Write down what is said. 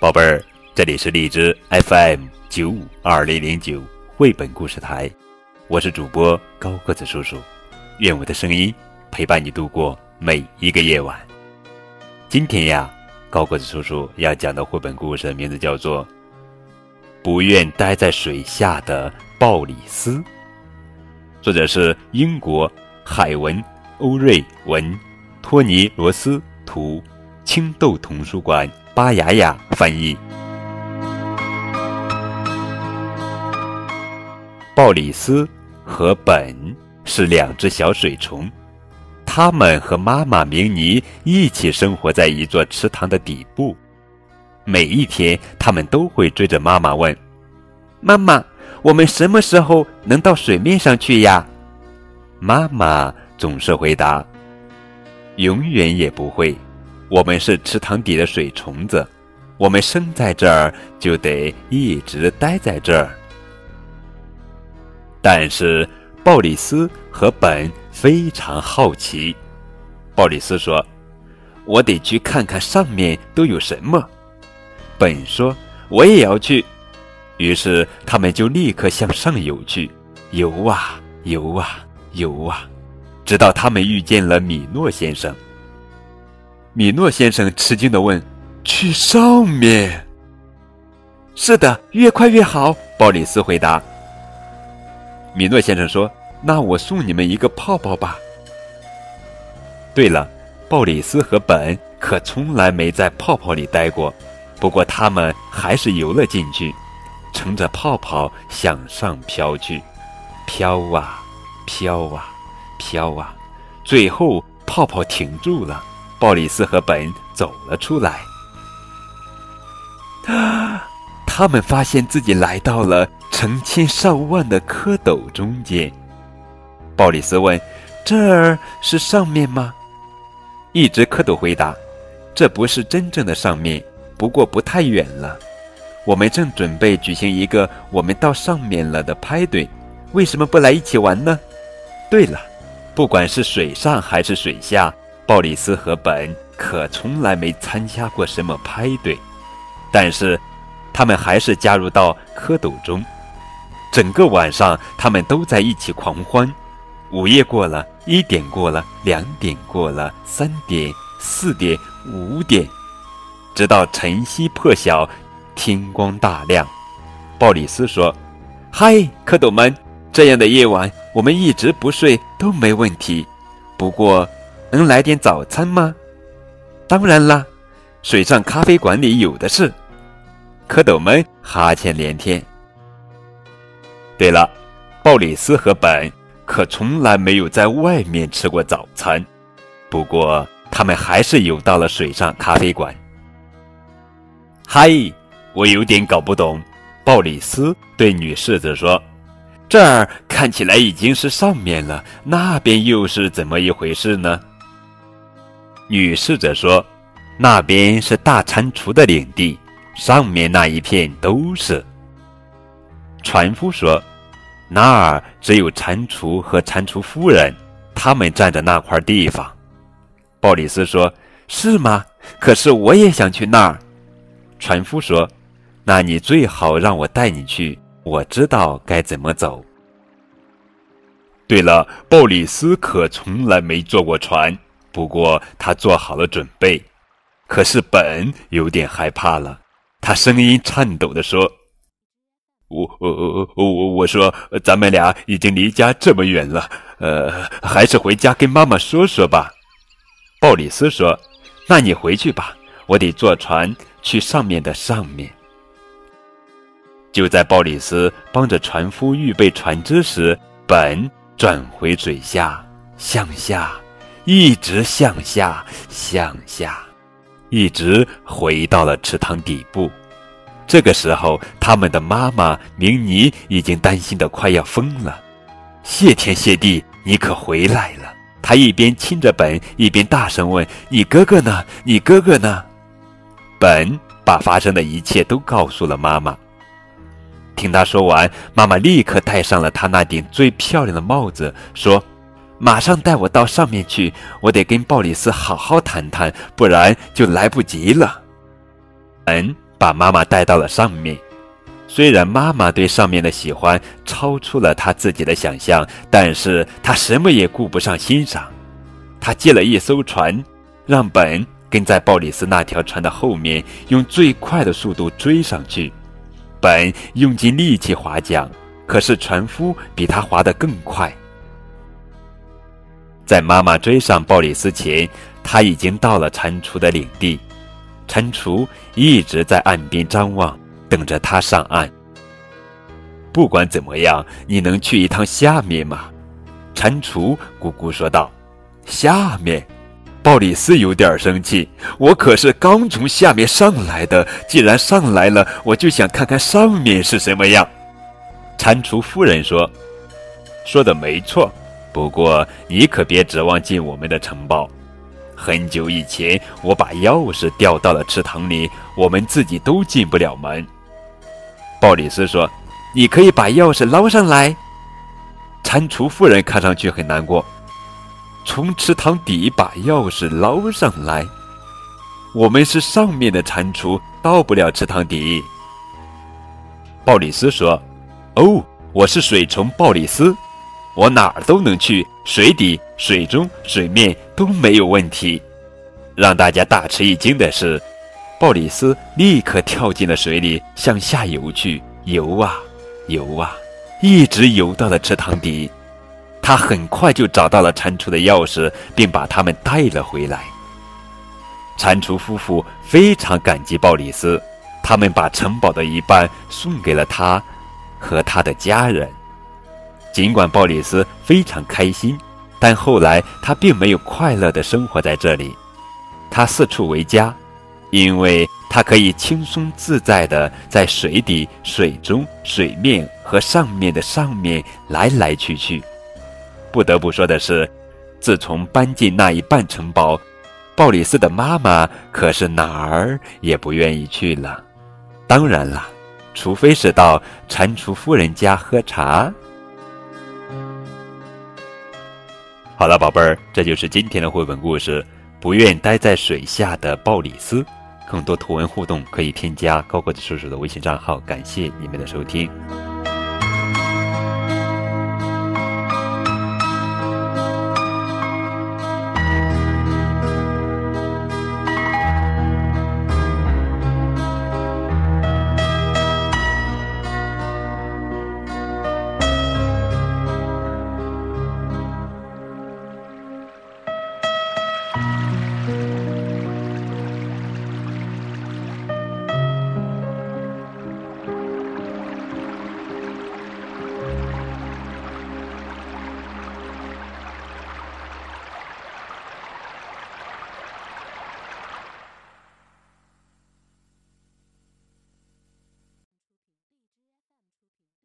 宝贝儿，这里是荔枝 FM 九五二零零九绘本故事台，我是主播高个子叔叔，愿我的声音陪伴你度过每一个夜晚。今天呀，高个子叔叔要讲的绘本故事名字叫做《不愿待在水下的鲍里斯》，作者是英国海文·欧瑞文、托尼·罗斯图，青豆童书馆。巴雅雅翻译。鲍里斯和本是两只小水虫，他们和妈妈明尼一起生活在一座池塘的底部。每一天，他们都会追着妈妈问：“妈妈，我们什么时候能到水面上去呀？”妈妈总是回答：“永远也不会。”我们是池塘底的水虫子，我们生在这儿就得一直待在这儿。但是鲍里斯和本非常好奇。鲍里斯说：“我得去看看上面都有什么。”本说：“我也要去。”于是他们就立刻向上游去，游啊游啊游啊，直到他们遇见了米诺先生。米诺先生吃惊地问：“去上面？”“是的，越快越好。”鲍里斯回答。米诺先生说：“那我送你们一个泡泡吧。”对了，鲍里斯和本可从来没在泡泡里待过，不过他们还是游了进去，乘着泡泡向上飘去，飘啊，飘啊，飘啊，最后泡泡停住了。鲍里斯和本走了出来，他他们发现自己来到了成千上万的蝌蚪中间。鲍里斯问：“这儿是上面吗？”一只蝌蚪回答：“这不是真正的上面，不过不太远了。我们正准备举行一个我们到上面了的派对，为什么不来一起玩呢？对了，不管是水上还是水下。”鲍里斯和本可从来没参加过什么派对，但是他们还是加入到蝌蚪中。整个晚上，他们都在一起狂欢。午夜过了，一点过了，两点过了，三点、四点、五点，直到晨曦破晓，天光大亮。鲍里斯说：“嗨，蝌蚪们，这样的夜晚，我们一直不睡都没问题。不过……”能来点早餐吗？当然啦，水上咖啡馆里有的是。蝌蚪们哈欠连天。对了，鲍里斯和本可从来没有在外面吃过早餐，不过他们还是游到了水上咖啡馆。嗨，我有点搞不懂。鲍里斯对女侍子说：“这儿看起来已经是上面了，那边又是怎么一回事呢？”女侍者说：“那边是大蟾蜍的领地，上面那一片都是。”船夫说：“那儿只有蟾蜍和蟾蜍夫人，他们占着那块地方。”鲍里斯说：“是吗？可是我也想去那儿。”船夫说：“那你最好让我带你去，我知道该怎么走。”对了，鲍里斯可从来没坐过船。不过他做好了准备，可是本有点害怕了。他声音颤抖地说：“我、我、我、我、我说，咱们俩已经离家这么远了，呃，还是回家跟妈妈说说吧。”鲍里斯说：“那你回去吧，我得坐船去上面的上面。”就在鲍里斯帮着船夫预备船只时，本转回嘴下，向下。一直向下，向下，一直回到了池塘底部。这个时候，他们的妈妈明妮已经担心的快要疯了。谢天谢地，你可回来了！她一边亲着本，一边大声问：“你哥哥呢？你哥哥呢？”本把发生的一切都告诉了妈妈。听他说完，妈妈立刻戴上了她那顶最漂亮的帽子，说。马上带我到上面去，我得跟鲍里斯好好谈谈，不然就来不及了。本把妈妈带到了上面。虽然妈妈对上面的喜欢超出了他自己的想象，但是他什么也顾不上欣赏。他借了一艘船，让本跟在鲍里斯那条船的后面，用最快的速度追上去。本用尽力气划桨，可是船夫比他划得更快。在妈妈追上鲍里斯前，他已经到了蟾蜍的领地。蟾蜍一直在岸边张望，等着他上岸。不管怎么样，你能去一趟下面吗？蟾蜍咕咕说道。下面，鲍里斯有点生气。我可是刚从下面上来的，既然上来了，我就想看看上面是什么样。蟾蜍夫人说：“说的没错，不过你可别指望进我们的城堡。很久以前，我把钥匙掉到了池塘里，我们自己都进不了门。”鲍里斯说：“你可以把钥匙捞上来。”蟾蜍夫人看上去很难过。从池塘底把钥匙捞上来。我们是上面的蟾蜍，到不了池塘底。鲍里斯说：“哦，我是水虫鲍里斯，我哪儿都能去，水底、水中、水面都没有问题。”让大家大吃一惊的是，鲍里斯立刻跳进了水里，向下游去，游啊游啊，一直游到了池塘底。他很快就找到了蟾蜍的钥匙，并把它们带了回来。蟾蜍夫妇非常感激鲍里斯，他们把城堡的一半送给了他和他的家人。尽管鲍里斯非常开心，但后来他并没有快乐地生活在这里。他四处为家，因为他可以轻松自在地在水底、水中、水面和上面的上面来来去去。不得不说的是，自从搬进那一半城堡，鲍里斯的妈妈可是哪儿也不愿意去了。当然了，除非是到蟾蜍夫人家喝茶。好了，宝贝儿，这就是今天的绘本故事《不愿待在水下的鲍里斯》。更多图文互动可以添加高个子叔叔的微信账号。感谢你们的收听。